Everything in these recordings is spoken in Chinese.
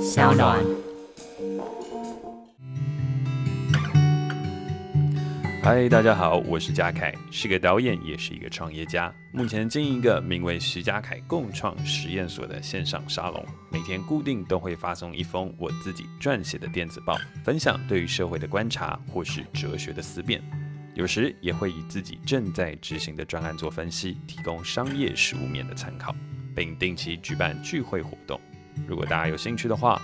小暖。嗨，大家好，我是嘉凯，是个导演，也是一个创业家。目前经营一个名为徐嘉凯共创实验所的线上沙龙，每天固定都会发送一封我自己撰写的电子报，分享对于社会的观察或是哲学的思辨。有时也会以自己正在执行的专案做分析，提供商业实务面的参考。并定期举办聚会活动，如果大家有兴趣的话，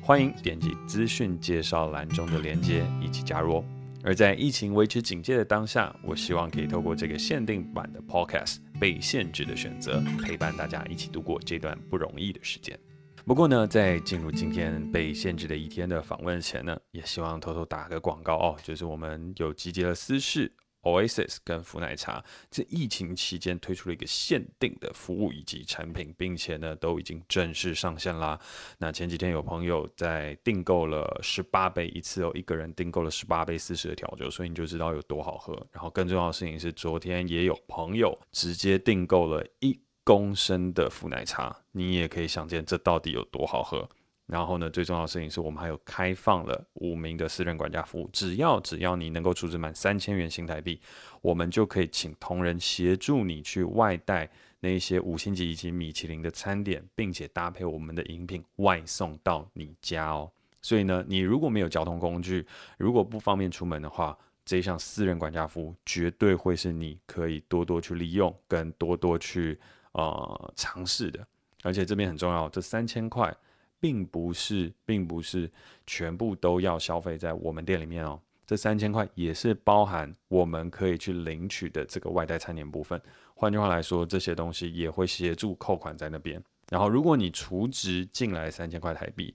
欢迎点击资讯介绍栏中的链接一起加入。而在疫情维持警戒的当下，我希望可以透过这个限定版的 Podcast《被限制的选择》，陪伴大家一起度过这段不容易的时间。不过呢，在进入今天被限制的一天的访问前呢，也希望偷偷打个广告哦，就是我们有集结了私事。Oasis 跟福奶茶在疫情期间推出了一个限定的服务以及产品，并且呢都已经正式上线啦。那前几天有朋友在订购了十八杯一次哦，一个人订购了十八杯四十的调酒，所以你就知道有多好喝。然后更重要的事情是，昨天也有朋友直接订购了一公升的福奶茶，你也可以想见这到底有多好喝。然后呢，最重要的事情是我们还有开放了五名的私人管家服务，只要只要你能够储值满三千元新台币，我们就可以请同仁协助你去外带那些五星级以及米其林的餐点，并且搭配我们的饮品外送到你家哦。所以呢，你如果没有交通工具，如果不方便出门的话，这一项私人管家服务绝对会是你可以多多去利用跟多多去呃尝试的。而且这边很重要，这三千块。并不是，并不是全部都要消费在我们店里面哦。这三千块也是包含我们可以去领取的这个外带餐点部分。换句话来说，这些东西也会协助扣款在那边。然后，如果你储值进来三千块台币，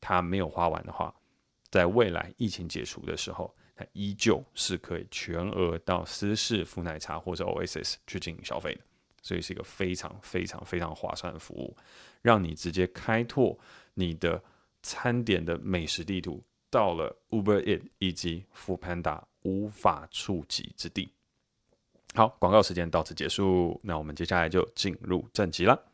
它没有花完的话，在未来疫情解除的时候，它依旧是可以全额到私事福奶茶或者 Oasis 去进行消费的。所以是一个非常非常非常划算的服务，让你直接开拓你的餐点的美食地图，到了 Uber Eat 以及 f o o Panda 无法触及之地。好，广告时间到此结束，那我们接下来就进入正题了。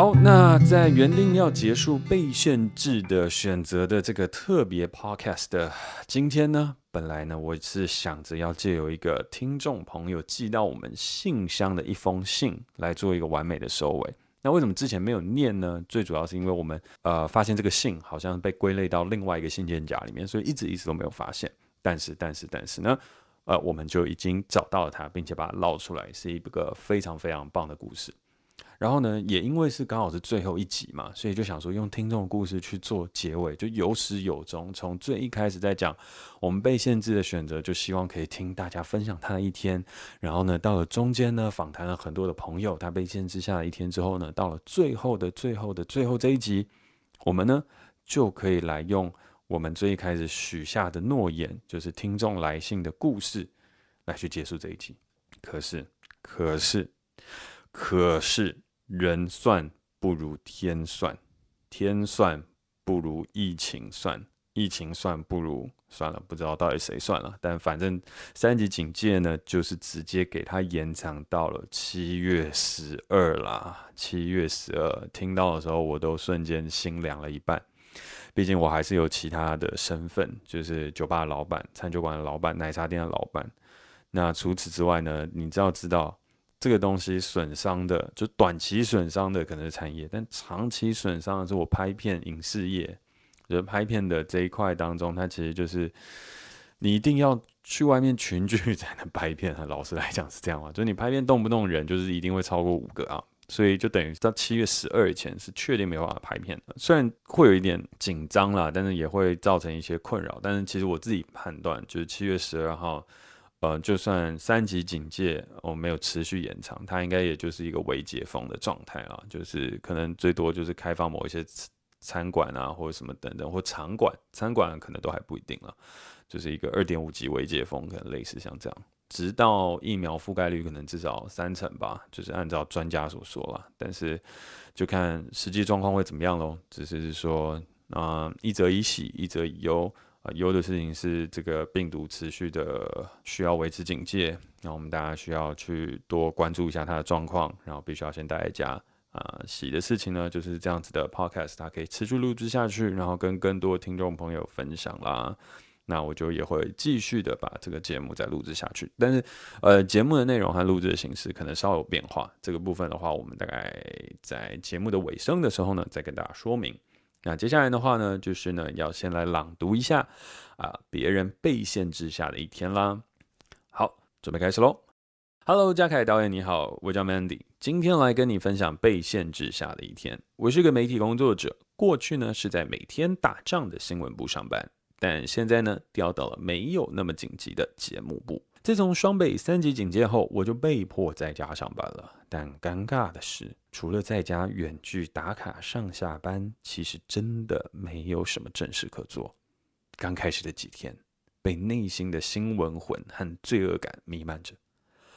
好，那在原定要结束被限制的选择的这个特别 podcast 的今天呢，本来呢我是想着要借由一个听众朋友寄到我们信箱的一封信来做一个完美的收尾。那为什么之前没有念呢？最主要是因为我们呃发现这个信好像被归类到另外一个信件夹里面，所以一直一直都没有发现。但是但是但是呢，呃我们就已经找到了它，并且把它捞出来，是一个非常非常棒的故事。然后呢，也因为是刚好是最后一集嘛，所以就想说用听众的故事去做结尾，就有始有终。从最一开始在讲我们被限制的选择，就希望可以听大家分享他的一天。然后呢，到了中间呢，访谈了很多的朋友，他被限制下了一天之后呢，到了最后的最后的最后这一集，我们呢就可以来用我们最一开始许下的诺言，就是听众来信的故事，来去结束这一集。可是，可是，可是。人算不如天算，天算不如疫情算，疫情算不如算了，不知道到底谁算了。但反正三级警戒呢，就是直接给他延长到了七月十二啦。七月十二，听到的时候我都瞬间心凉了一半。毕竟我还是有其他的身份，就是酒吧老板、餐酒馆的老板、奶茶店的老板。那除此之外呢，你知道知道。这个东西损伤的，就短期损伤的可能是产业，但长期损伤的是我拍片影视业。就是拍片的这一块当中，它其实就是你一定要去外面群聚才能拍片。老实来讲是这样嘛，就是你拍片动不动人就是一定会超过五个啊，所以就等于到七月十二以前是确定没有办法拍片的。虽然会有一点紧张啦，但是也会造成一些困扰。但是其实我自己判断，就是七月十二号。呃，就算三级警戒我、哦、没有持续延长，它应该也就是一个微解封的状态啊，就是可能最多就是开放某一些餐馆啊，或者什么等等，或场馆，餐馆可能都还不一定了，就是一个二点五级微解封，可能类似像这样，直到疫苗覆盖率可能至少三成吧，就是按照专家所说啦，但是就看实际状况会怎么样喽。只是说啊、一则以喜，一则以忧。啊，忧的事情是这个病毒持续的需要维持警戒，那我们大家需要去多关注一下它的状况，然后必须要先待在家。啊，喜的事情呢，就是这样子的 podcast，它可以持续录制下去，然后跟更多听众朋友分享啦。那我就也会继续的把这个节目再录制下去。但是，呃，节目的内容和录制的形式可能稍有变化。这个部分的话，我们大概在节目的尾声的时候呢，再跟大家说明。那接下来的话呢，就是呢，要先来朗读一下啊，别人被限制下的一天啦。好，准备开始喽。Hello，嘉凯导演你好，我叫 Mandy，今天来跟你分享被限制下的一天。我是个媒体工作者，过去呢是在每天打仗的新闻部上班，但现在呢调到了没有那么紧急的节目部。自从双北三级警戒后，我就被迫在家上班了。但尴尬的是，除了在家远距打卡上下班，其实真的没有什么正事可做。刚开始的几天，被内心的新闻魂和罪恶感弥漫着。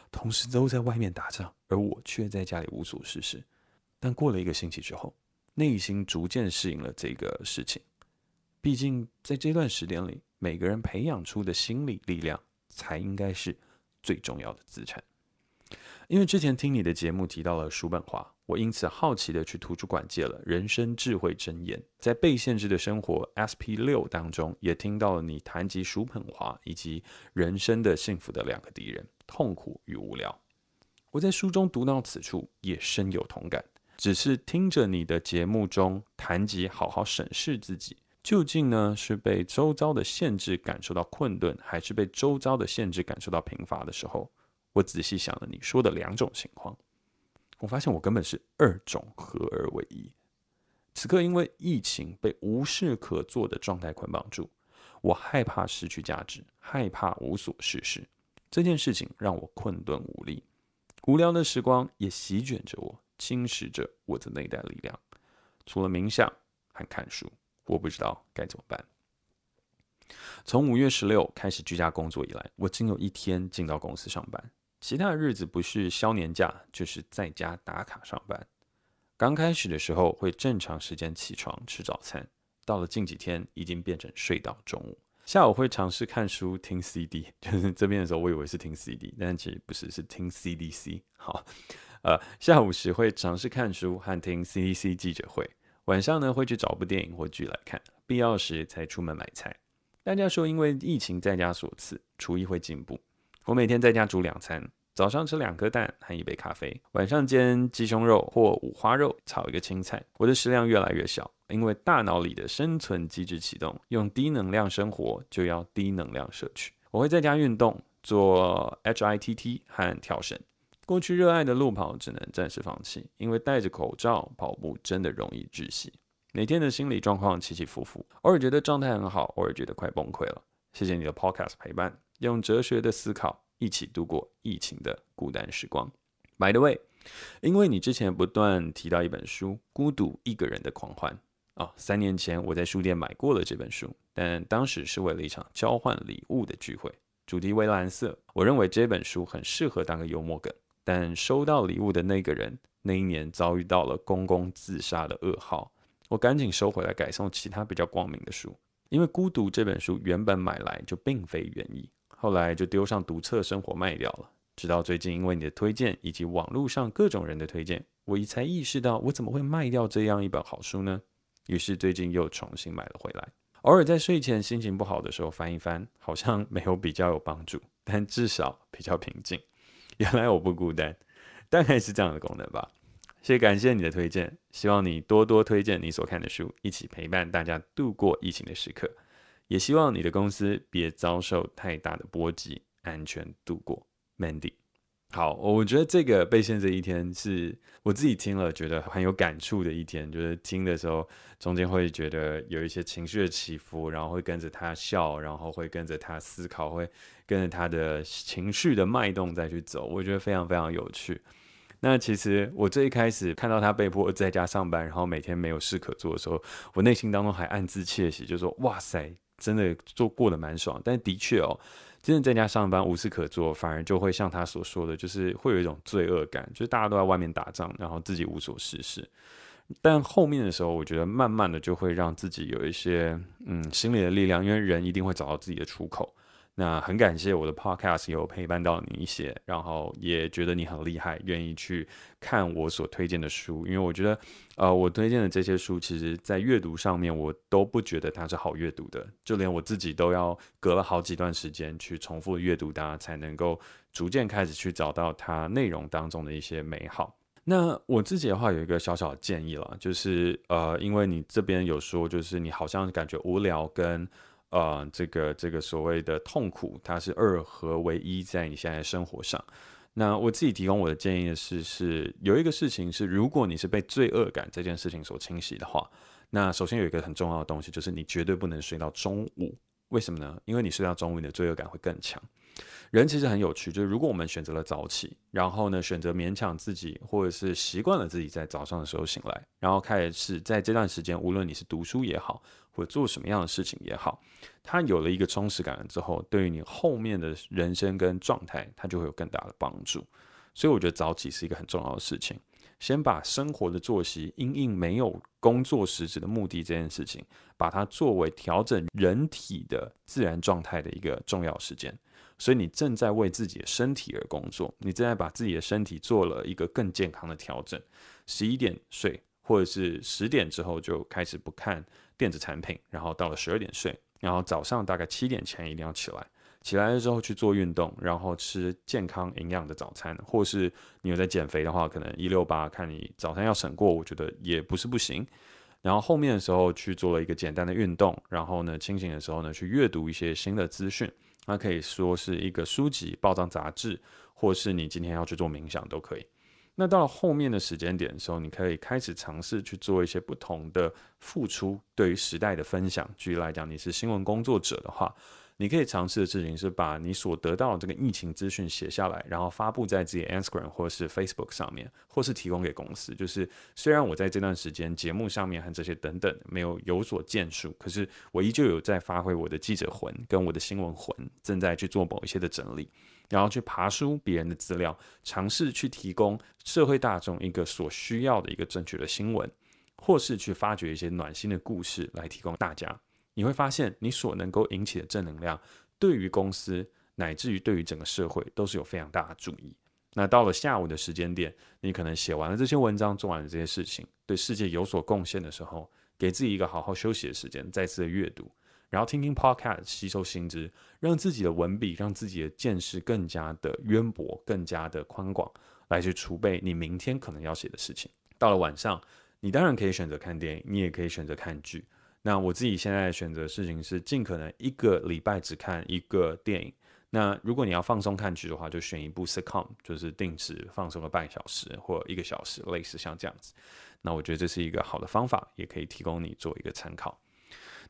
同事都在外面打仗，而我却在家里无所事事。但过了一个星期之后，内心逐渐适应了这个事情。毕竟在这段时间里，每个人培养出的心理力量，才应该是最重要的资产。因为之前听你的节目提到了叔本华，我因此好奇的去图书馆借了《人生智慧箴言》。在被限制的生活 SP 六当中，也听到了你谈及叔本华以及人生的幸福的两个敌人。痛苦与无聊，我在书中读到此处也深有同感。只是听着你的节目中谈及好好审视自己，究竟呢是被周遭的限制感受到困顿，还是被周遭的限制感受到贫乏的时候，我仔细想了你说的两种情况，我发现我根本是二种合而为一。此刻因为疫情被无事可做的状态捆绑住，我害怕失去价值，害怕无所事事。这件事情让我困顿无力，无聊的时光也席卷着我，侵蚀着我的内在力量。除了冥想和看书，我不知道该怎么办。从五月十六开始居家工作以来，我仅有一天进到公司上班，其他的日子不是休年假，就是在家打卡上班。刚开始的时候会正常时间起床吃早餐，到了近几天已经变成睡到中午。下午会尝试看书、听 CD，就是这边的时候，我以为是听 CD，但其实不是，是听 CDC。好，呃，下午时会尝试看书和听 CDC 记者会，晚上呢会去找部电影或剧来看，必要时才出门买菜。大家说，因为疫情在家所赐，厨艺会进步。我每天在家煮两餐，早上吃两颗蛋和一杯咖啡，晚上煎鸡胸肉或五花肉，炒一个青菜。我的食量越来越小。因为大脑里的生存机制启动，用低能量生活就要低能量摄取。我会在家运动，做 HITT 和跳绳。过去热爱的路跑只能暂时放弃，因为戴着口罩跑步真的容易窒息。每天的心理状况起起伏伏，偶尔觉得状态很好，偶尔觉得快崩溃了。谢谢你的 Podcast 陪伴，用哲学的思考一起度过疫情的孤单时光。By the way，因为你之前不断提到一本书《孤独一个人的狂欢》。哦，三年前我在书店买过了这本书，但当时是为了一场交换礼物的聚会，主题为蓝色。我认为这本书很适合当个幽默梗，但收到礼物的那个人那一年遭遇到了公公自杀的噩耗，我赶紧收回来改送其他比较光明的书。因为《孤独》这本书原本买来就并非原意，后来就丢上独册生活卖掉了。直到最近，因为你的推荐以及网络上各种人的推荐，我才意识到我怎么会卖掉这样一本好书呢？于是最近又重新买了回来，偶尔在睡前心情不好的时候翻一翻，好像没有比较有帮助，但至少比较平静。原来我不孤单，大概是这样的功能吧。谢谢，感谢你的推荐，希望你多多推荐你所看的书，一起陪伴大家度过疫情的时刻。也希望你的公司别遭受太大的波及，安全度过。Mandy。好，我觉得这个被限制一天是我自己听了觉得很有感触的一天，就是听的时候中间会觉得有一些情绪的起伏，然后会跟着他笑，然后会跟着他思考，会跟着他的情绪的脉动再去走，我觉得非常非常有趣。那其实我最一开始看到他被迫在家上班，然后每天没有事可做的时候，我内心当中还暗自窃喜，就说哇塞，真的做过得蛮爽。但的确哦。真的在家上班无事可做，反而就会像他所说的，就是会有一种罪恶感，就是大家都在外面打仗，然后自己无所事事。但后面的时候，我觉得慢慢的就会让自己有一些嗯心理的力量，因为人一定会找到自己的出口。那很感谢我的 podcast 有陪伴到你一些，然后也觉得你很厉害，愿意去看我所推荐的书。因为我觉得，呃，我推荐的这些书，其实在阅读上面我都不觉得它是好阅读的，就连我自己都要隔了好几段时间去重复阅读它，才能够逐渐开始去找到它内容当中的一些美好。那我自己的话有一个小小的建议了，就是呃，因为你这边有说，就是你好像感觉无聊跟。呃，这个这个所谓的痛苦，它是二合为一，在你现在生活上。那我自己提供我的建议是，是有一个事情是，如果你是被罪恶感这件事情所侵袭的话，那首先有一个很重要的东西，就是你绝对不能睡到中午。为什么呢？因为你睡到中午，你的罪恶感会更强。人其实很有趣，就是如果我们选择了早起，然后呢，选择勉强自己，或者是习惯了自己在早上的时候醒来，然后开始在这段时间，无论你是读书也好，或者做什么样的事情也好，它有了一个充实感了之后，对于你后面的人生跟状态，它就会有更大的帮助。所以我觉得早起是一个很重要的事情。先把生活的作息因应没有工作实质的目的这件事情，把它作为调整人体的自然状态的一个重要时间。所以你正在为自己的身体而工作，你正在把自己的身体做了一个更健康的调整。十一点睡，或者是十点之后就开始不看电子产品，然后到了十二点睡，然后早上大概七点前一定要起来。起来了之后去做运动，然后吃健康营养的早餐，或是你有在减肥的话，可能一六八，看你早餐要省过，我觉得也不是不行。然后后面的时候去做了一个简单的运动，然后呢，清醒的时候呢，去阅读一些新的资讯。那可以说是一个书籍、报章、杂志，或是你今天要去做冥想都可以。那到了后面的时间点的时候，你可以开始尝试去做一些不同的付出，对于时代的分享。举例来讲，你是新闻工作者的话。你可以尝试的事情是把你所得到的这个疫情资讯写下来，然后发布在自己 Instagram 或是 Facebook 上面，或是提供给公司。就是虽然我在这段时间节目上面和这些等等没有有所建树，可是我依旧有在发挥我的记者魂跟我的新闻魂，正在去做某一些的整理，然后去爬书别人的资料，尝试去提供社会大众一个所需要的一个正确的新闻，或是去发掘一些暖心的故事来提供大家。你会发现，你所能够引起的正能量，对于公司乃至于对于整个社会，都是有非常大的助益。那到了下午的时间点，你可能写完了这些文章，做完了这些事情，对世界有所贡献的时候，给自己一个好好休息的时间，再次的阅读，然后听听 Podcast，吸收新知，让自己的文笔，让自己的见识更加的渊博，更加的宽广，来去储备你明天可能要写的事情。到了晚上，你当然可以选择看电影，你也可以选择看剧。那我自己现在选择事情是尽可能一个礼拜只看一个电影。那如果你要放松看剧的话，就选一部 sitcom，就是定时放松个半小时或一个小时，类似像这样子。那我觉得这是一个好的方法，也可以提供你做一个参考。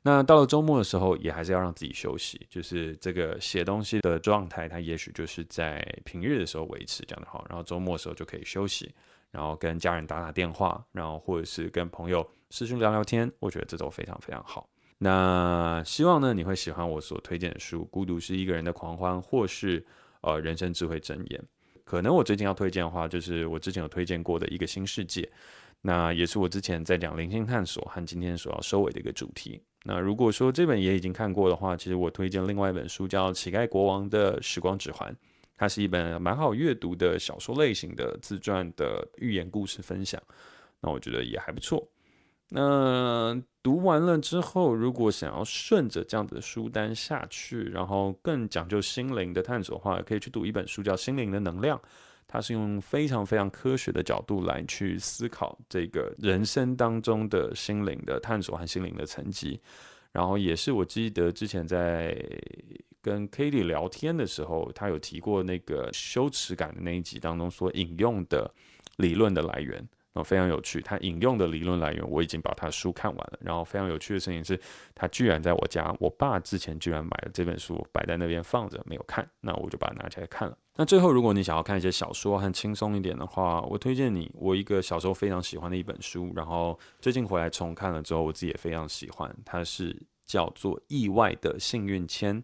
那到了周末的时候，也还是要让自己休息，就是这个写东西的状态，它也许就是在平日的时候维持这样的话，然后周末的时候就可以休息。然后跟家人打打电话，然后或者是跟朋友视讯聊聊天，我觉得这都非常非常好。那希望呢，你会喜欢我所推荐的书《孤独是一个人的狂欢》，或是呃人生智慧箴言。可能我最近要推荐的话，就是我之前有推荐过的一个新世界，那也是我之前在讲灵性探索和今天所要收尾的一个主题。那如果说这本也已经看过的话，其实我推荐另外一本书叫《乞丐国王的时光指环》。它是一本蛮好阅读的小说类型的自传的寓言故事分享，那我觉得也还不错。那读完了之后，如果想要顺着这样子的书单下去，然后更讲究心灵的探索的话，可以去读一本书叫《心灵的能量》，它是用非常非常科学的角度来去思考这个人生当中的心灵的探索和心灵的层级，然后也是我记得之前在。跟 Katie 聊天的时候，他有提过那个羞耻感的那一集当中所引用的理论的来源，然后非常有趣。他引用的理论来源，我已经把他书看完了。然后非常有趣的事情是，他居然在我家，我爸之前居然买了这本书，摆在那边放着没有看，那我就把它拿起来看了。那最后，如果你想要看一些小说很轻松一点的话，我推荐你我一个小时候非常喜欢的一本书，然后最近回来重看了之后，我自己也非常喜欢。它是叫做《意外的幸运签》。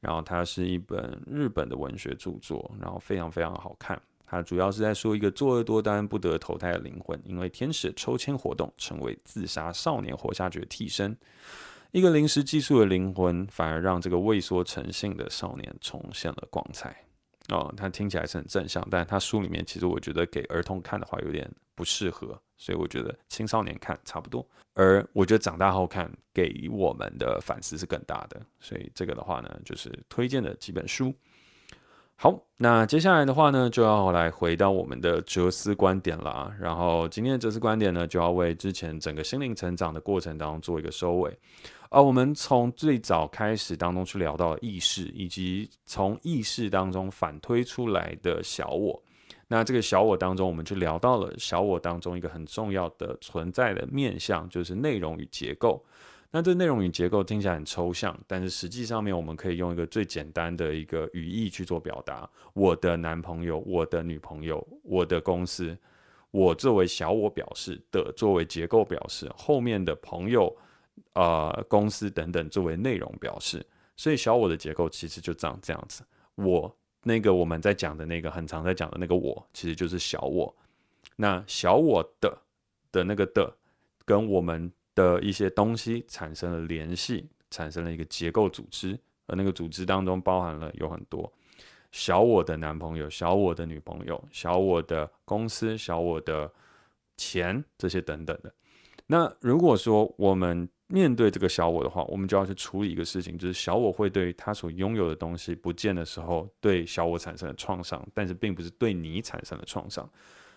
然后它是一本日本的文学著作，然后非常非常好看。它主要是在说一个作恶多端、不得投胎的灵魂，因为天使抽签活动，成为自杀少年活下去的替身。一个临时寄宿的灵魂，反而让这个畏缩成性的少年重现了光彩。哦，他听起来是很正向，但是他书里面其实我觉得给儿童看的话有点不适合，所以我觉得青少年看差不多。而我觉得长大后看给我们的反思是更大的，所以这个的话呢，就是推荐的几本书。好，那接下来的话呢，就要来回到我们的哲思观点了。然后今天的哲思观点呢，就要为之前整个心灵成长的过程当中做一个收尾。而我们从最早开始当中去聊到意识，以及从意识当中反推出来的小我。那这个小我当中，我们就聊到了小我当中一个很重要的存在的面向，就是内容与结构。那这内容与结构听起来很抽象，但是实际上面我们可以用一个最简单的一个语义去做表达：我的男朋友、我的女朋友、我的公司，我作为小我表示的，作为结构表示，后面的朋友、呃公司等等作为内容表示。所以小我的结构其实就长这样子。我那个我们在讲的那个很常在讲的那个我，其实就是小我。那小我的的那个的跟我们。的一些东西产生了联系，产生了一个结构组织，而那个组织当中包含了有很多小我的男朋友、小我的女朋友、小我的公司、小我的钱这些等等的。那如果说我们面对这个小我的话，我们就要去处理一个事情，就是小我会对他所拥有的东西不见的时候，对小我产生了创伤，但是并不是对你产生了创伤，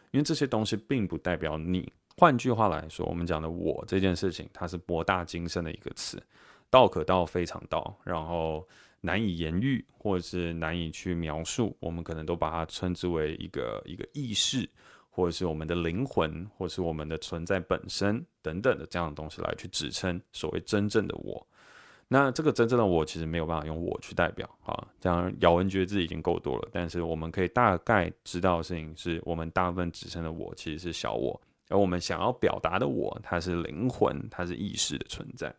因为这些东西并不代表你。换句话来说，我们讲的“我”这件事情，它是博大精深的一个词，道可道非常道，然后难以言喻，或者是难以去描述。我们可能都把它称之为一个一个意识，或者是我们的灵魂，或是我们的存在本身等等的这样的东西来去指称所谓真正的我。那这个真正的我，其实没有办法用“我”去代表啊，这样咬文嚼字已经够多了。但是我们可以大概知道的事情是，我们大部分指称的我，其实是小我。而我们想要表达的我，它是灵魂，它是意识的存在。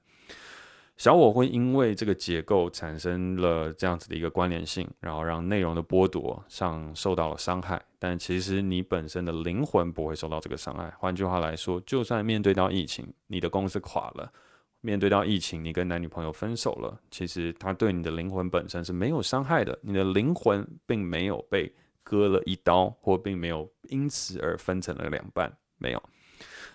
小我会因为这个结构产生了这样子的一个关联性，然后让内容的剥夺上受到了伤害。但其实你本身的灵魂不会受到这个伤害。换句话来说，就算面对到疫情，你的公司垮了；面对到疫情，你跟男女朋友分手了，其实它对你的灵魂本身是没有伤害的。你的灵魂并没有被割了一刀，或并没有因此而分成了两半。没有，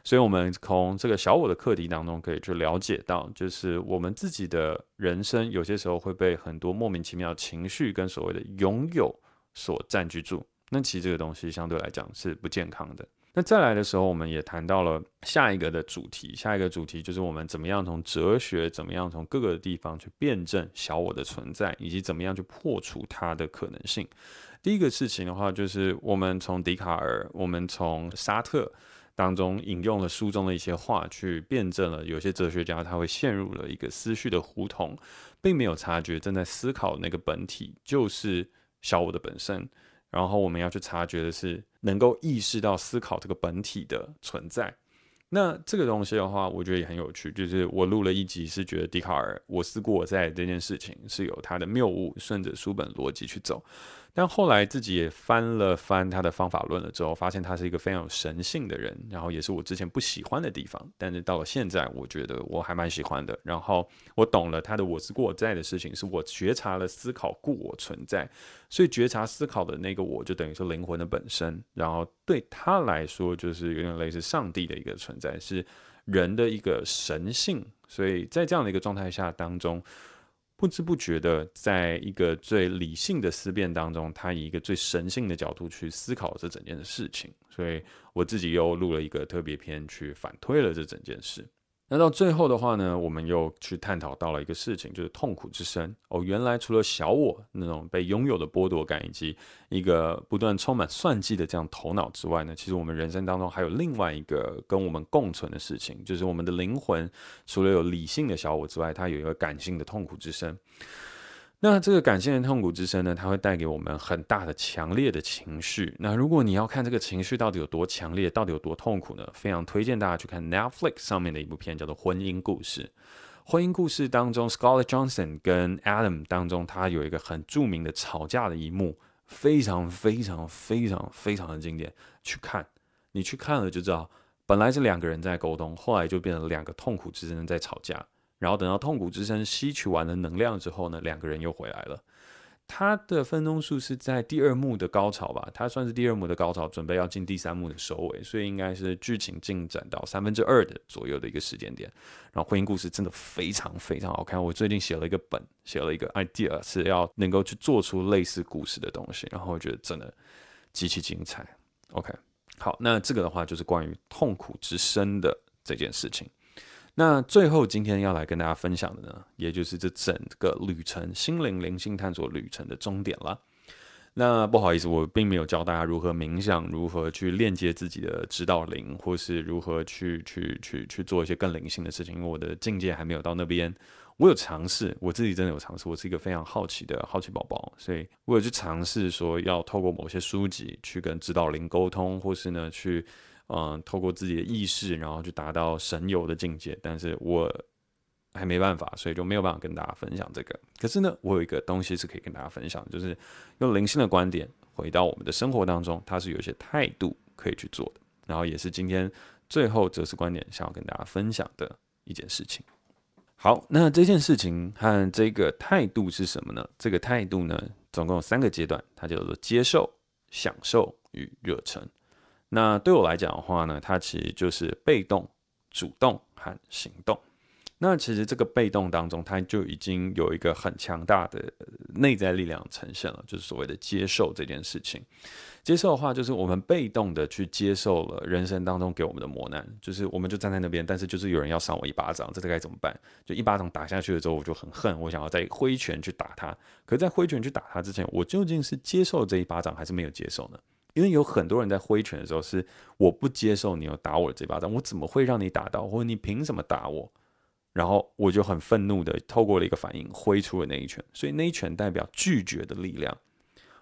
所以，我们从这个小我的课题当中，可以去了解到，就是我们自己的人生，有些时候会被很多莫名其妙情绪跟所谓的拥有所占据住。那其实这个东西相对来讲是不健康的。那再来的时候，我们也谈到了下一个的主题，下一个主题就是我们怎么样从哲学，怎么样从各个地方去辩证小我的存在，以及怎么样去破除它的可能性。第一个事情的话，就是我们从笛卡尔，我们从沙特。当中引用了书中的一些话，去辩证了有些哲学家他会陷入了一个思绪的胡同，并没有察觉正在思考那个本体就是小我的本身。然后我们要去察觉的是，能够意识到思考这个本体的存在。那这个东西的话，我觉得也很有趣。就是我录了一集，是觉得笛卡尔我思故我在这件事情是有他的谬误，顺着书本逻辑去走。但后来自己也翻了翻他的方法论了之后，发现他是一个非常有神性的人，然后也是我之前不喜欢的地方。但是到了现在，我觉得我还蛮喜欢的。然后我懂了他的“我思故我在”的事情，是我觉察了思考故我存在，所以觉察思考的那个我就等于是灵魂的本身。然后对他来说，就是有点类似上帝的一个存在，是人的一个神性。所以在这样的一个状态下当中。不知不觉的，在一个最理性的思辨当中，他以一个最神性的角度去思考这整件事情，所以我自己又录了一个特别篇去反推了这整件事。那到最后的话呢，我们又去探讨到了一个事情，就是痛苦之声。哦，原来除了小我那种被拥有的剥夺感，以及一个不断充满算计的这样头脑之外呢，其实我们人生当中还有另外一个跟我们共存的事情，就是我们的灵魂除了有理性的小我之外，它有一个感性的痛苦之声。那这个感性的痛苦之声呢，它会带给我们很大的、强烈的情绪。那如果你要看这个情绪到底有多强烈，到底有多痛苦呢？非常推荐大家去看 Netflix 上面的一部片，叫做《婚姻故事》。婚姻故事当中，Scarlett Johansson 跟 Adam 当中，他有一个很著名的吵架的一幕，非常非常非常非常的经典。去看，你去看了就知道，本来是两个人在沟通，后来就变成两个痛苦之声在吵架。然后等到痛苦之声吸取完了能量之后呢，两个人又回来了。他的分钟数是在第二幕的高潮吧，他算是第二幕的高潮，准备要进第三幕的收尾，所以应该是剧情进展到三分之二的左右的一个时间点。然后婚姻故事真的非常非常好看，我最近写了一个本，写了一个 idea 是要能够去做出类似故事的东西，然后我觉得真的极其精彩。OK，好，那这个的话就是关于痛苦之声的这件事情。那最后今天要来跟大家分享的呢，也就是这整个旅程心灵灵性探索旅程的终点了。那不好意思，我并没有教大家如何冥想，如何去链接自己的指导灵，或是如何去去去去做一些更灵性的事情，因为我的境界还没有到那边。我有尝试，我自己真的有尝试，我是一个非常好奇的好奇宝宝，所以我有去尝试说要透过某些书籍去跟指导灵沟通，或是呢去。嗯，透过自己的意识，然后去达到神游的境界，但是我还没办法，所以就没有办法跟大家分享这个。可是呢，我有一个东西是可以跟大家分享，就是用灵性的观点回到我们的生活当中，它是有一些态度可以去做的。然后也是今天最后哲思观点想要跟大家分享的一件事情。好，那这件事情和这个态度是什么呢？这个态度呢，总共有三个阶段，它叫做接受、享受与热忱。那对我来讲的话呢，它其实就是被动、主动和行动。那其实这个被动当中，它就已经有一个很强大的内在力量呈现了，就是所谓的接受这件事情。接受的话，就是我们被动的去接受了人生当中给我们的磨难，就是我们就站在那边，但是就是有人要赏我一巴掌，这该怎么办？就一巴掌打下去了之后，我就很恨，我想要再挥拳去打他。可在挥拳去打他之前，我究竟是接受这一巴掌，还是没有接受呢？因为有很多人在挥拳的时候是我不接受你要打我的这巴掌，我怎么会让你打到？或者你凭什么打我？然后我就很愤怒的透过了一个反应挥出了那一拳，所以那一拳代表拒绝的力量。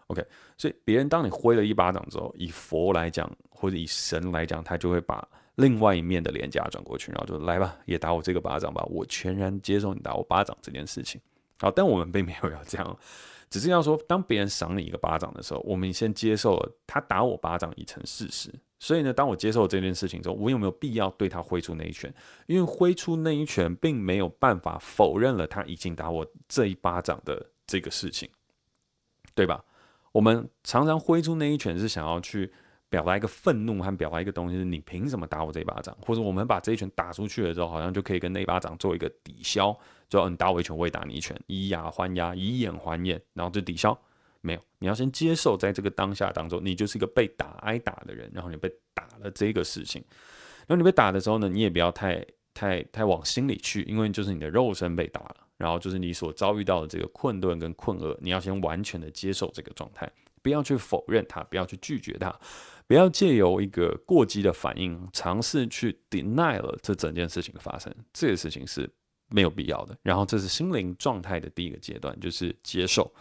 OK，所以别人当你挥了一巴掌之后，以佛来讲或者以神来讲，他就会把另外一面的脸颊转过去，然后就来吧，也打我这个巴掌吧，我全然接受你打我巴掌这件事情。好，但我们并没有要这样。只是要说，当别人赏你一个巴掌的时候，我们先接受了他打我巴掌已成事实。所以呢，当我接受这件事情之后，我有没有必要对他挥出那一拳？因为挥出那一拳并没有办法否认了他已经打我这一巴掌的这个事情，对吧？我们常常挥出那一拳是想要去表达一个愤怒和表达一个东西，是你凭什么打我这一巴掌？或者我们把这一拳打出去了之后，好像就可以跟那一巴掌做一个抵消。就你打我一拳，我也打你一拳，以牙还牙，以眼还眼，然后就抵消。没有，你要先接受，在这个当下当中，你就是一个被打、挨打的人，然后你被打了这个事情。然后你被打的时候呢，你也不要太、太、太往心里去，因为就是你的肉身被打了，然后就是你所遭遇到的这个困顿跟困厄，你要先完全的接受这个状态，不要去否认它，不要去拒绝它，不要借由一个过激的反应，尝试去 deny 了这整件事情的发生。这个事情是。没有必要的。然后，这是心灵状态的第一个阶段，就是接受。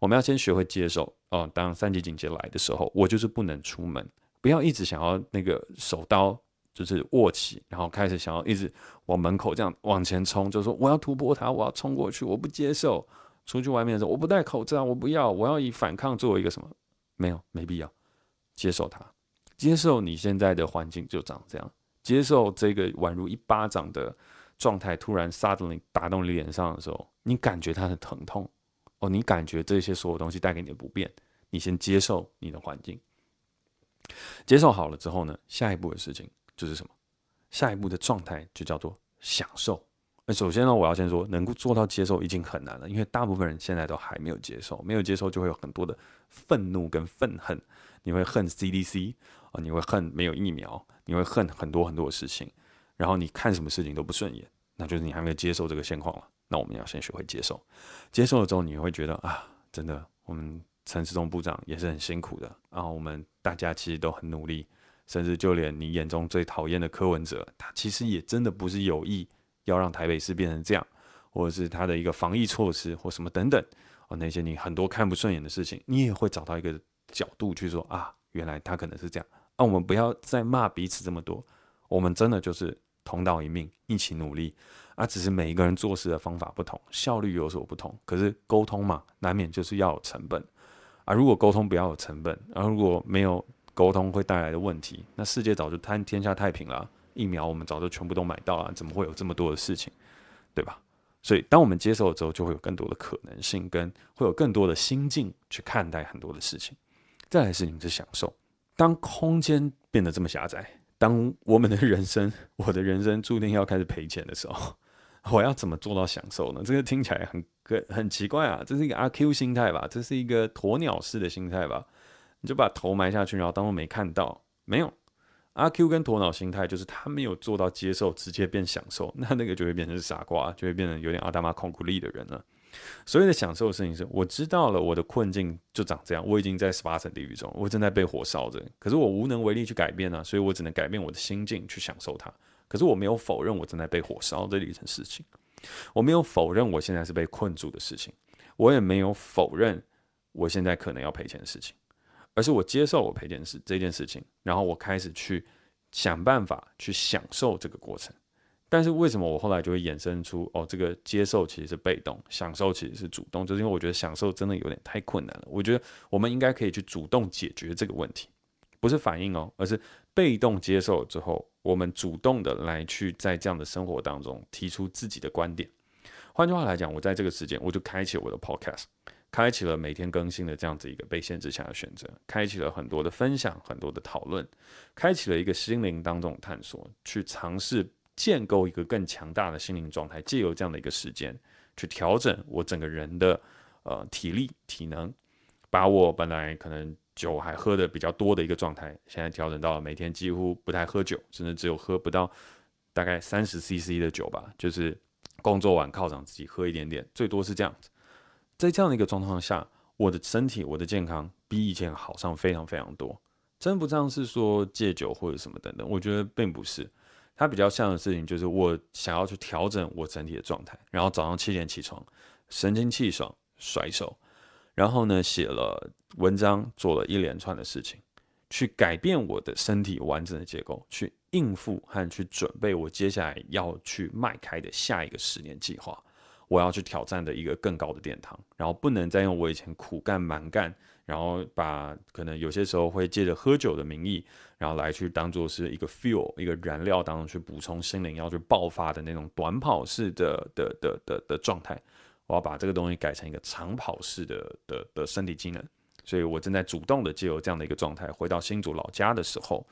我们要先学会接受哦。当三级警戒来的时候，我就是不能出门，不要一直想要那个手刀就是握起，然后开始想要一直往门口这样往前冲，就说我要突破它，我要冲过去，我不接受。出去外面的时候，我不戴口罩，我不要，我要以反抗作为一个什么？没有，没必要。接受它，接受你现在的环境就长这样，接受这个宛如一巴掌的。状态突然 suddenly 打到你脸上的时候，你感觉它的疼痛哦，你感觉这些所有东西带给你的不便，你先接受你的环境，接受好了之后呢，下一步的事情就是什么？下一步的状态就叫做享受。那首先呢，我要先说，能够做到接受已经很难了，因为大部分人现在都还没有接受，没有接受就会有很多的愤怒跟愤恨，你会恨 CDC 啊，你会恨没有疫苗，你会恨很多很多的事情。然后你看什么事情都不顺眼，那就是你还没有接受这个现况了。那我们要先学会接受，接受了之后，你会觉得啊，真的，我们陈时中部长也是很辛苦的。然后我们大家其实都很努力，甚至就连你眼中最讨厌的柯文哲，他其实也真的不是有意要让台北市变成这样，或者是他的一个防疫措施或什么等等哦，那些你很多看不顺眼的事情，你也会找到一个角度去说啊，原来他可能是这样。啊，我们不要再骂彼此这么多，我们真的就是。同道一命，一起努力啊！只是每一个人做事的方法不同，效率有所不同。可是沟通嘛，难免就是要有成本啊，如果沟通不要有成本，然后如果没有沟通会带来的问题，那世界早就天天下太平了，疫苗我们早就全部都买到了，怎么会有这么多的事情，对吧？所以当我们接受了之后，就会有更多的可能性，跟会有更多的心境去看待很多的事情。再来是你们的享受，当空间变得这么狭窄，当我们的人生，我的人生注定要开始赔钱的时候。我要怎么做到享受呢？这个听起来很很奇怪啊！这是一个阿 Q 心态吧？这是一个鸵鸟式的心态吧？你就把头埋下去，然后当做没看到。没有，阿 Q 跟鸵鸟心态就是他没有做到接受，直接变享受，那那个就会变成傻瓜，就会变成有点阿达玛孔古力的人了。所谓的享受的事情是，我知道了我的困境就长这样，我已经在十八层地狱中，我正在被火烧着，可是我无能为力去改变呢、啊，所以我只能改变我的心境去享受它。可是我没有否认我正在被火烧这一层事情，我没有否认我现在是被困住的事情，我也没有否认我现在可能要赔钱的事情，而是我接受我赔钱事这件事情，然后我开始去想办法去享受这个过程。但是为什么我后来就会衍生出哦，这个接受其实是被动，享受其实是主动，就是因为我觉得享受真的有点太困难了。我觉得我们应该可以去主动解决这个问题，不是反应哦，而是被动接受之后。我们主动的来去在这样的生活当中提出自己的观点。换句话来讲，我在这个时间我就开启我的 podcast，开启了每天更新的这样子一个被限制下的选择，开启了很多的分享，很多的讨论，开启了一个心灵当中的探索，去尝试建构一个更强大的心灵状态，借由这样的一个时间去调整我整个人的呃体力体能，把我本来可能。酒还喝的比较多的一个状态，现在调整到了每天几乎不太喝酒，甚至只有喝不到大概三十 CC 的酒吧，就是工作完犒赏自己喝一点点，最多是这样子。在这样的一个状况下，我的身体、我的健康比以前好上非常非常多。真不像是说戒酒或者什么等等，我觉得并不是。它比较像的事情就是我想要去调整我整体的状态，然后早上七点起床，神清气爽，甩手。然后呢，写了文章，做了一连串的事情，去改变我的身体完整的结构，去应付和去准备我接下来要去迈开的下一个十年计划。我要去挑战的一个更高的殿堂，然后不能再用我以前苦干蛮干，然后把可能有些时候会借着喝酒的名义，然后来去当做是一个 fuel 一个燃料当中去补充心灵要去爆发的那种短跑式的的的的的状态。我要把这个东西改成一个长跑式的的的身体机能，所以我正在主动的借由这样的一个状态，回到新竹老家的时候，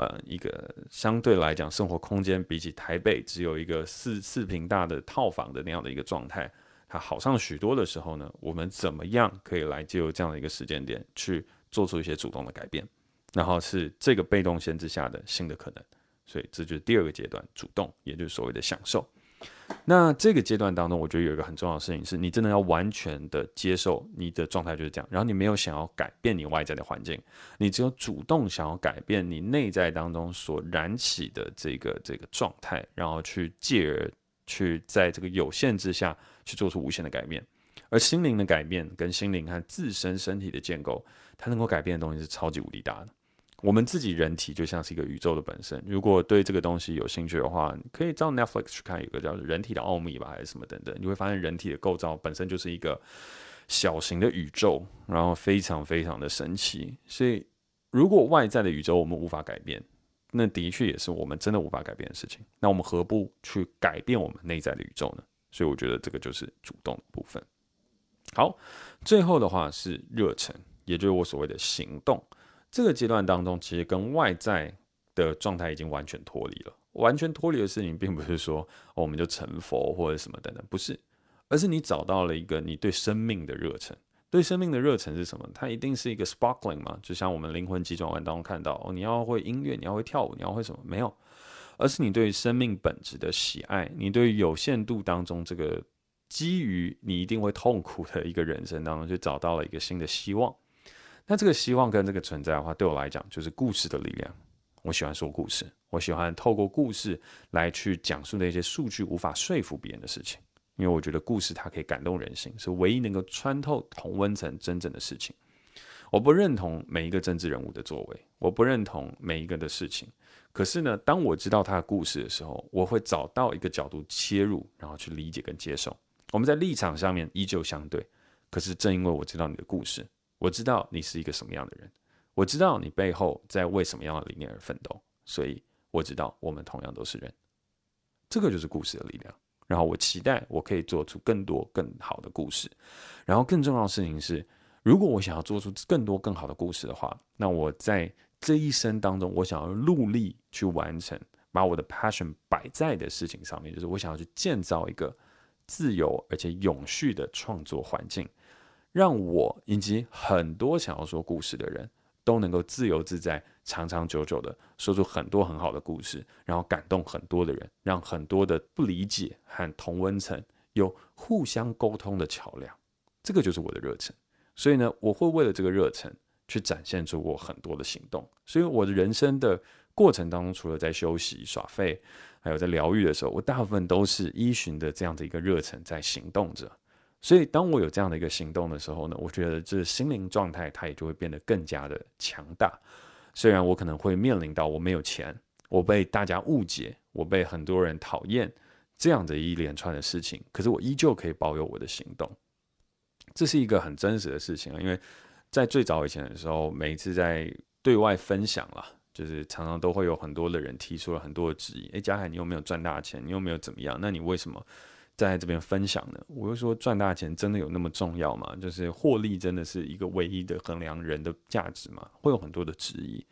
呃，一个相对来讲生活空间比起台北只有一个四四平大的套房的那样的一个状态，它好上许多的时候呢，我们怎么样可以来借由这样的一个时间点去做出一些主动的改变，然后是这个被动限制下的新的可能，所以这就是第二个阶段，主动，也就是所谓的享受。那这个阶段当中，我觉得有一个很重要的事情是，你真的要完全的接受你的状态就是这样，然后你没有想要改变你外在的环境，你只有主动想要改变你内在当中所燃起的这个这个状态，然后去继而去在这个有限之下去做出无限的改变，而心灵的改变跟心灵和自身身体的建构，它能够改变的东西是超级无敌大的。我们自己人体就像是一个宇宙的本身。如果对这个东西有兴趣的话，可以到 Netflix 去看一个叫《人体的奥秘》吧，还是什么等等。你会发现人体的构造本身就是一个小型的宇宙，然后非常非常的神奇。所以，如果外在的宇宙我们无法改变，那的确也是我们真的无法改变的事情。那我们何不去改变我们内在的宇宙呢？所以，我觉得这个就是主动的部分。好，最后的话是热忱，也就是我所谓的行动。这个阶段当中，其实跟外在的状态已经完全脱离了。完全脱离的事情，并不是说我们就成佛或者什么等等，不是，而是你找到了一个你对生命的热忱。对生命的热忱是什么？它一定是一个 sparkling 嘛？就像我们灵魂急转弯当中看到，哦，你要会音乐，你要会跳舞，你要会什么？没有，而是你对生命本质的喜爱，你对有限度当中这个基于你一定会痛苦的一个人生当中，就找到了一个新的希望。那这个希望跟这个存在的话，对我来讲就是故事的力量。我喜欢说故事，我喜欢透过故事来去讲述那些数据无法说服别人的事情，因为我觉得故事它可以感动人心，是唯一能够穿透同温层真正的事情。我不认同每一个政治人物的作为，我不认同每一个的事情。可是呢，当我知道他的故事的时候，我会找到一个角度切入，然后去理解跟接受。我们在立场上面依旧相对，可是正因为我知道你的故事。我知道你是一个什么样的人，我知道你背后在为什么样的理念而奋斗，所以我知道我们同样都是人。这个就是故事的力量。然后我期待我可以做出更多更好的故事。然后更重要的事情是，如果我想要做出更多更好的故事的话，那我在这一生当中，我想要努力去完成，把我的 passion 摆在的事情上面，就是我想要去建造一个自由而且永续的创作环境，让我以及很多想要说故事的人都能够自由自在、长长久久的说出很多很好的故事，然后感动很多的人，让很多的不理解和同温层有互相沟通的桥梁。这个就是我的热忱。所以呢，我会为了这个热忱去展现出我很多的行动。所以我的人生的过程当中，除了在休息、耍废，还有在疗愈的时候，我大部分都是依循的这样的一个热忱在行动着。所以，当我有这样的一个行动的时候呢，我觉得这心灵状态它也就会变得更加的强大。虽然我可能会面临到我没有钱，我被大家误解，我被很多人讨厌这样的一连串的事情，可是我依旧可以保有我的行动。这是一个很真实的事情啊，因为在最早以前的时候，每一次在对外分享啦，就是常常都会有很多的人提出了很多的质疑。诶，嘉海，你有没有赚大钱？你有没有怎么样？那你为什么？在这边分享的，我就说赚大钱真的有那么重要吗？就是获利真的是一个唯一的衡量人的价值吗？会有很多的质疑，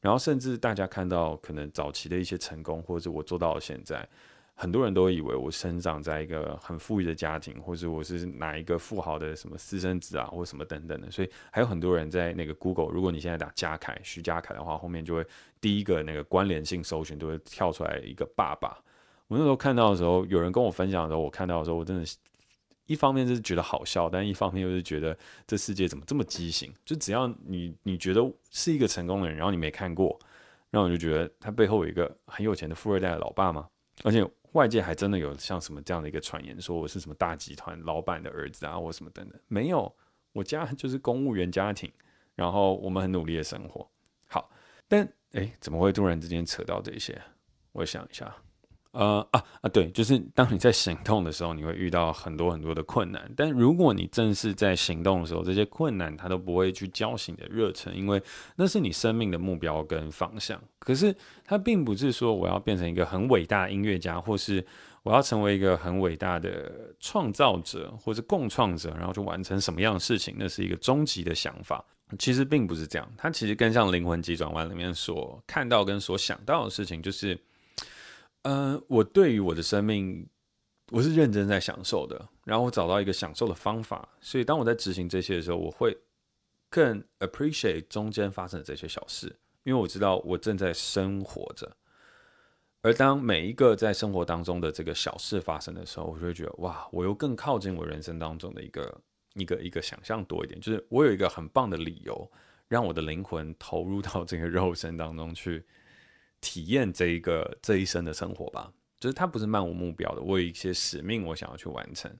然后甚至大家看到可能早期的一些成功，或者我做到了现在，很多人都以为我生长在一个很富裕的家庭，或者我是哪一个富豪的什么私生子啊，或什么等等的，所以还有很多人在那个 Google，如果你现在打嘉凯徐嘉凯的话，后面就会第一个那个关联性搜寻都会跳出来一个爸爸。我那时候看到的时候，有人跟我分享的时候，我看到的时候，我真的一方面是觉得好笑，但一方面又是觉得这世界怎么这么畸形？就只要你你觉得是一个成功的人，然后你没看过，然后我就觉得他背后有一个很有钱的富二代的老爸吗？而且外界还真的有像什么这样的一个传言，说我是什么大集团老板的儿子啊，或什么等等，没有，我家就是公务员家庭，然后我们很努力的生活。好，但诶，怎么会突然之间扯到这些？我想一下。呃啊啊，对，就是当你在行动的时候，你会遇到很多很多的困难。但如果你正是在行动的时候，这些困难它都不会去浇熄你的热忱，因为那是你生命的目标跟方向。可是它并不是说我要变成一个很伟大的音乐家，或是我要成为一个很伟大的创造者，或是共创者，然后去完成什么样的事情，那是一个终极的想法。其实并不是这样，它其实更像《灵魂急转弯》里面所看到跟所想到的事情，就是。呃，我对于我的生命，我是认真在享受的，然后我找到一个享受的方法，所以当我在执行这些的时候，我会更 appreciate 中间发生的这些小事，因为我知道我正在生活着。而当每一个在生活当中的这个小事发生的时候，我就会觉得哇，我又更靠近我人生当中的一个一个一个想象多一点，就是我有一个很棒的理由，让我的灵魂投入到这个肉身当中去。体验这一个这一生的生活吧，就是它不是漫无目标的。我有一些使命，我想要去完成。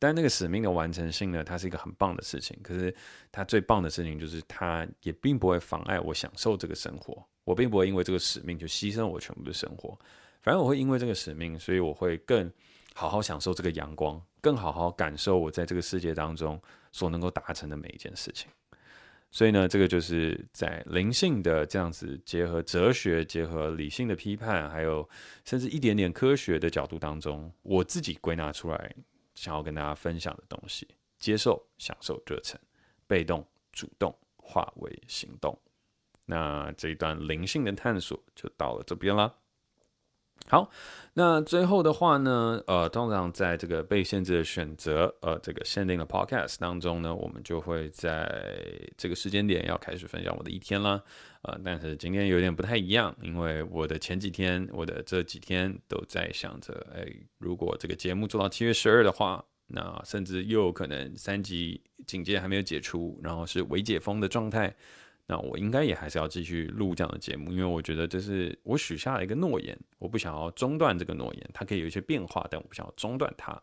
但那个使命的完成性呢，它是一个很棒的事情。可是它最棒的事情就是，它也并不会妨碍我享受这个生活。我并不会因为这个使命就牺牲我全部的生活。反正我会因为这个使命，所以我会更好好享受这个阳光，更好好感受我在这个世界当中所能够达成的每一件事情。所以呢，这个就是在灵性的这样子结合哲学、结合理性的批判，还有甚至一点点科学的角度当中，我自己归纳出来想要跟大家分享的东西：接受、享受、热忱、被动、主动、化为行动。那这一段灵性的探索就到了这边了。好，那最后的话呢，呃，通常在这个被限制的选择，呃，这个限定的 podcast 当中呢，我们就会在这个时间点要开始分享我的一天啦，呃，但是今天有点不太一样，因为我的前几天，我的这几天都在想着，哎，如果这个节目做到七月十二的话，那甚至又有可能三级警戒还没有解除，然后是未解封的状态。那我应该也还是要继续录这样的节目，因为我觉得这是我许下了一个诺言，我不想要中断这个诺言。它可以有一些变化，但我不想要中断它。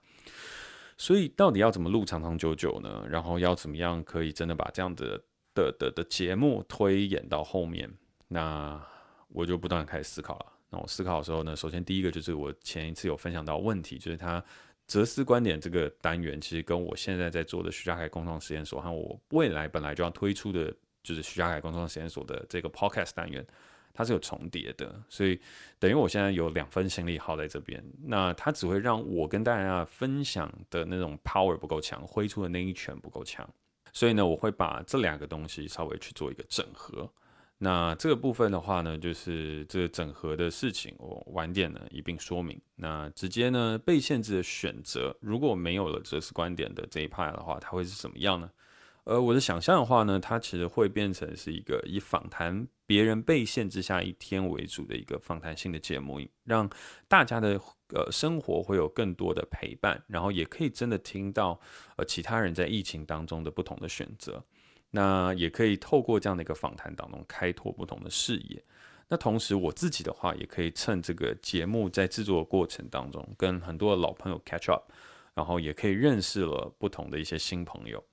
所以到底要怎么录长长久久呢？然后要怎么样可以真的把这样的的的的节目推演到后面？那我就不断开始思考了。那我思考的时候呢，首先第一个就是我前一次有分享到问题，就是它哲思观点这个单元，其实跟我现在在做的徐家凯共创实验所和我未来本来就要推出的，就是徐家凯共创实验所的这个 podcast 单元，它是有重叠的。所以等于我现在有两份心力耗在这边，那它只会让我跟大家分享的那种 power 不够强，挥出的那一拳不够强。所以呢，我会把这两个东西稍微去做一个整合。那这个部分的话呢，就是这个整合的事情，我晚点呢一并说明。那直接呢被限制的选择，如果没有了哲思观点的这一派的话，它会是什么样呢？呃，我的想象的话呢，它其实会变成是一个以访谈别人被限制下一天为主的一个访谈性的节目，让大家的呃生活会有更多的陪伴，然后也可以真的听到呃其他人在疫情当中的不同的选择。那也可以透过这样的一个访谈当中开拓不同的视野。那同时我自己的话，也可以趁这个节目在制作的过程当中，跟很多的老朋友 catch up，然后也可以认识了不同的一些新朋友。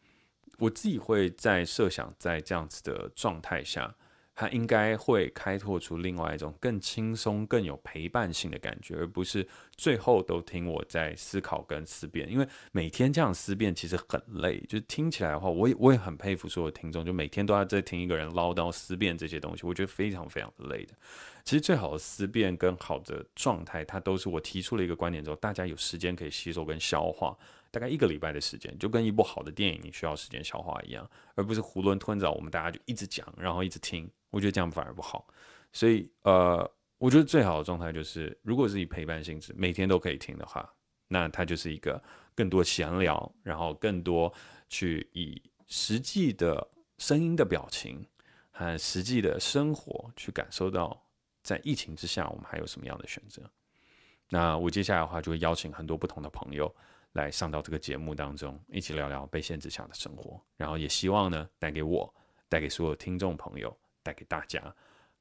我自己会在设想，在这样子的状态下。它应该会开拓出另外一种更轻松、更有陪伴性的感觉，而不是最后都听我在思考跟思辨。因为每天这样思辨其实很累，就是听起来的话，我也我也很佩服所有听众，就每天都要在听一个人唠叨思辨这些东西，我觉得非常非常的累的。其实最好的思辨跟好的状态，它都是我提出了一个观点之后，大家有时间可以吸收跟消化。大概一个礼拜的时间，就跟一部好的电影你需要时间消化一样，而不是囫囵吞枣。我们大家就一直讲，然后一直听，我觉得这样反而不好。所以，呃，我觉得最好的状态就是，如果是以陪伴性质，每天都可以听的话，那它就是一个更多闲聊，然后更多去以实际的声音的表情和实际的生活去感受到，在疫情之下我们还有什么样的选择。那我接下来的话就会邀请很多不同的朋友。来上到这个节目当中，一起聊聊被限制下的生活，然后也希望呢，带给我、带给所有听众朋友、带给大家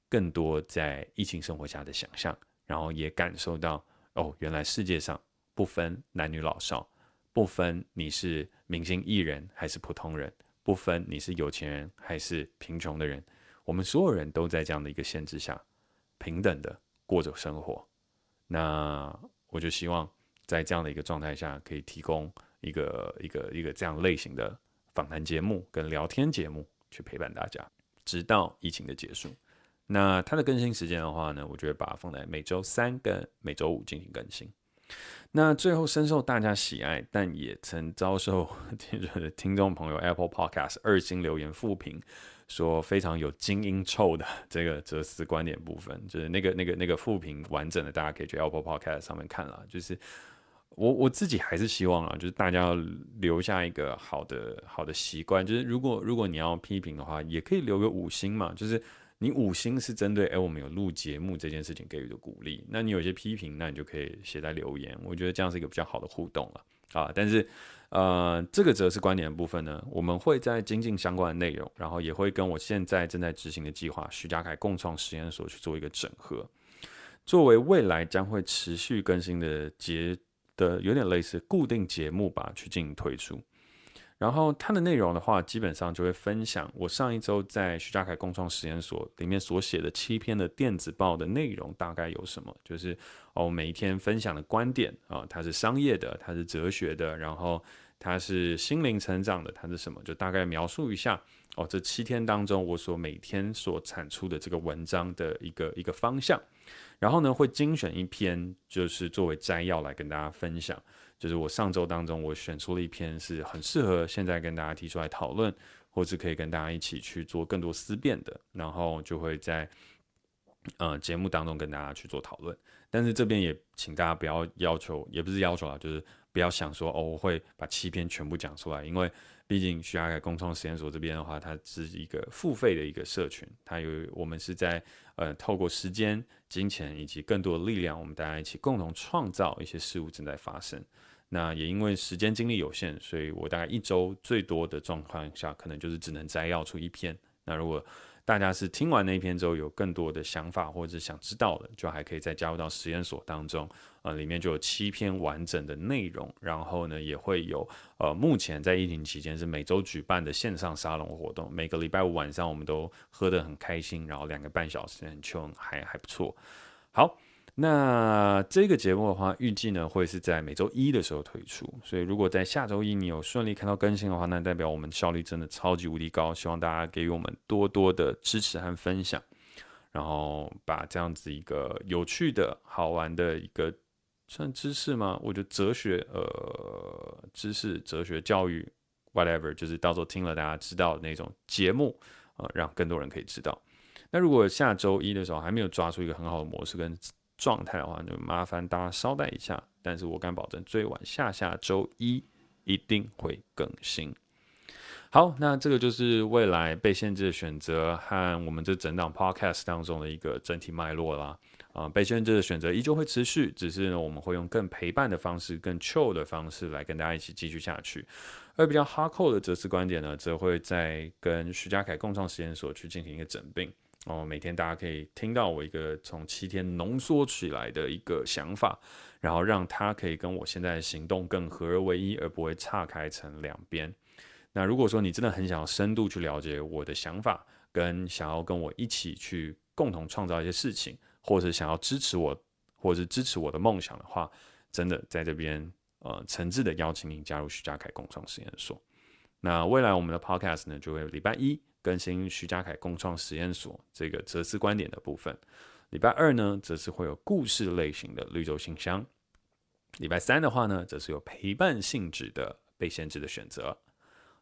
更多在疫情生活下的想象，然后也感受到哦，原来世界上不分男女老少，不分你是明星艺人还是普通人，不分你是有钱人还是贫穷的人，我们所有人都在这样的一个限制下，平等的过着生活。那我就希望。在这样的一个状态下，可以提供一个一个一个这样类型的访谈节目跟聊天节目，去陪伴大家，直到疫情的结束。那它的更新时间的话呢，我觉得把它放在每周三跟每周五进行更新。那最后深受大家喜爱，但也曾遭受 听众朋友 Apple Podcast 二星留言复评。说非常有精英臭的 这个哲思观点部分，就是那个那个那个复评完整的，大家可以去 Apple Podcast 上面看了。就是我我自己还是希望啊，就是大家要留下一个好的好的习惯，就是如果如果你要批评的话，也可以留个五星嘛。就是你五星是针对哎我们有录节目这件事情给予的鼓励，那你有些批评，那你就可以写在留言。我觉得这样是一个比较好的互动了啊，但是。呃，这个则是观点的部分呢，我们会在精进相关的内容，然后也会跟我现在正在执行的计划徐家凯共创实验所去做一个整合，作为未来将会持续更新的节的有点类似固定节目吧，去进行推出。然后它的内容的话，基本上就会分享我上一周在徐家凯共创实验所里面所写的七篇的电子报的内容，大概有什么？就是哦，每一天分享的观点啊，它是商业的，它是哲学的，然后它是心灵成长的，它是什么？就大概描述一下哦，这七天当中我所每天所产出的这个文章的一个一个方向，然后呢，会精选一篇，就是作为摘要来跟大家分享。就是我上周当中，我选出了一篇是很适合现在跟大家提出来讨论，或是可以跟大家一起去做更多思辨的，然后就会在呃节目当中跟大家去做讨论。但是这边也请大家不要要求，也不是要求啊，就是不要想说哦，我会把七篇全部讲出来，因为毕竟徐家凯共创实验所这边的话，它是一个付费的一个社群，它有我们是在呃透过时间、金钱以及更多的力量，我们大家一起共同创造一些事物正在发生。那也因为时间精力有限，所以我大概一周最多的状况下，可能就是只能摘要出一篇。那如果大家是听完那一篇之后有更多的想法或者是想知道的，就还可以再加入到实验所当中，呃，里面就有七篇完整的内容。然后呢，也会有呃，目前在疫情期间是每周举办的线上沙龙活动，每个礼拜五晚上我们都喝得很开心，然后两个半小时很 c 还还不错。好。那这个节目的话，预计呢会是在每周一的时候推出，所以如果在下周一你有顺利看到更新的话，那代表我们效率真的超级无敌高。希望大家给予我们多多的支持和分享，然后把这样子一个有趣的好玩的一个算知识吗？我觉得哲学呃知识、哲学教育，whatever，就是到时候听了大家知道的那种节目啊、呃，让更多人可以知道。那如果下周一的时候还没有抓出一个很好的模式跟状态的话，就麻烦大家稍待一下。但是我敢保证，最晚下下周一一定会更新。好，那这个就是未来被限制的选择和我们这整档 podcast 当中的一个整体脉络啦。啊、被限制的选择依旧会持续，只是呢，我们会用更陪伴的方式、更 chill 的方式来跟大家一起继续下去。而比较 hardcore 的哲思观点呢，则会在跟徐家凯共创实验所去进行一个整并。哦，每天大家可以听到我一个从七天浓缩起来的一个想法，然后让它可以跟我现在的行动更合而为一，而不会岔开成两边。那如果说你真的很想要深度去了解我的想法，跟想要跟我一起去共同创造一些事情，或者想要支持我，或者是支持我的梦想的话，真的在这边呃诚挚的邀请您加入徐家凯共创实验所。那未来我们的 Podcast 呢，就会礼拜一。更新徐家凯共创实验所这个哲思观点的部分。礼拜二呢，则是会有故事类型的绿洲信箱。礼拜三的话呢，则是有陪伴性质的被限制的选择。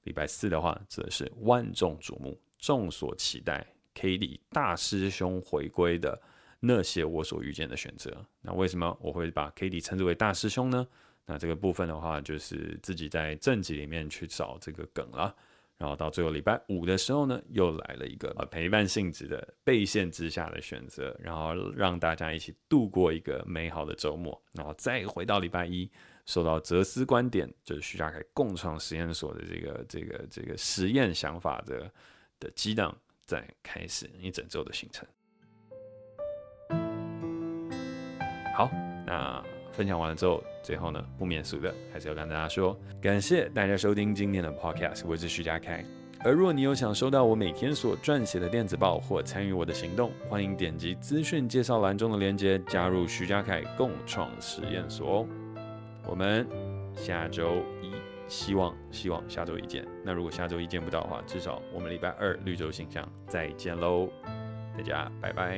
礼拜四的话，则是万众瞩目、众所期待 Cady 大师兄回归的那些我所遇见的选择。那为什么我会把 Cady 称之为大师兄呢？那这个部分的话，就是自己在正集里面去找这个梗了。然后到最后礼拜五的时候呢，又来了一个呃陪伴性质的被限之下的选择，然后让大家一起度过一个美好的周末，然后再回到礼拜一，受到哲思观点，就是徐嘉凯共创实验所的这个这个这个实验想法的的激荡，再开始一整周的行程。好，那。分享完了之后，最后呢，不免俗的，还是要跟大家说，感谢大家收听今天的 Podcast，我是徐嘉凯。而若你有想收到我每天所撰写的电子报或参与我的行动，欢迎点击资讯介绍栏中的链接，加入徐嘉凯共创实验所哦。我们下周一，希望希望下周一见。那如果下周一见不到的话，至少我们礼拜二绿洲信箱再见喽。大家拜拜。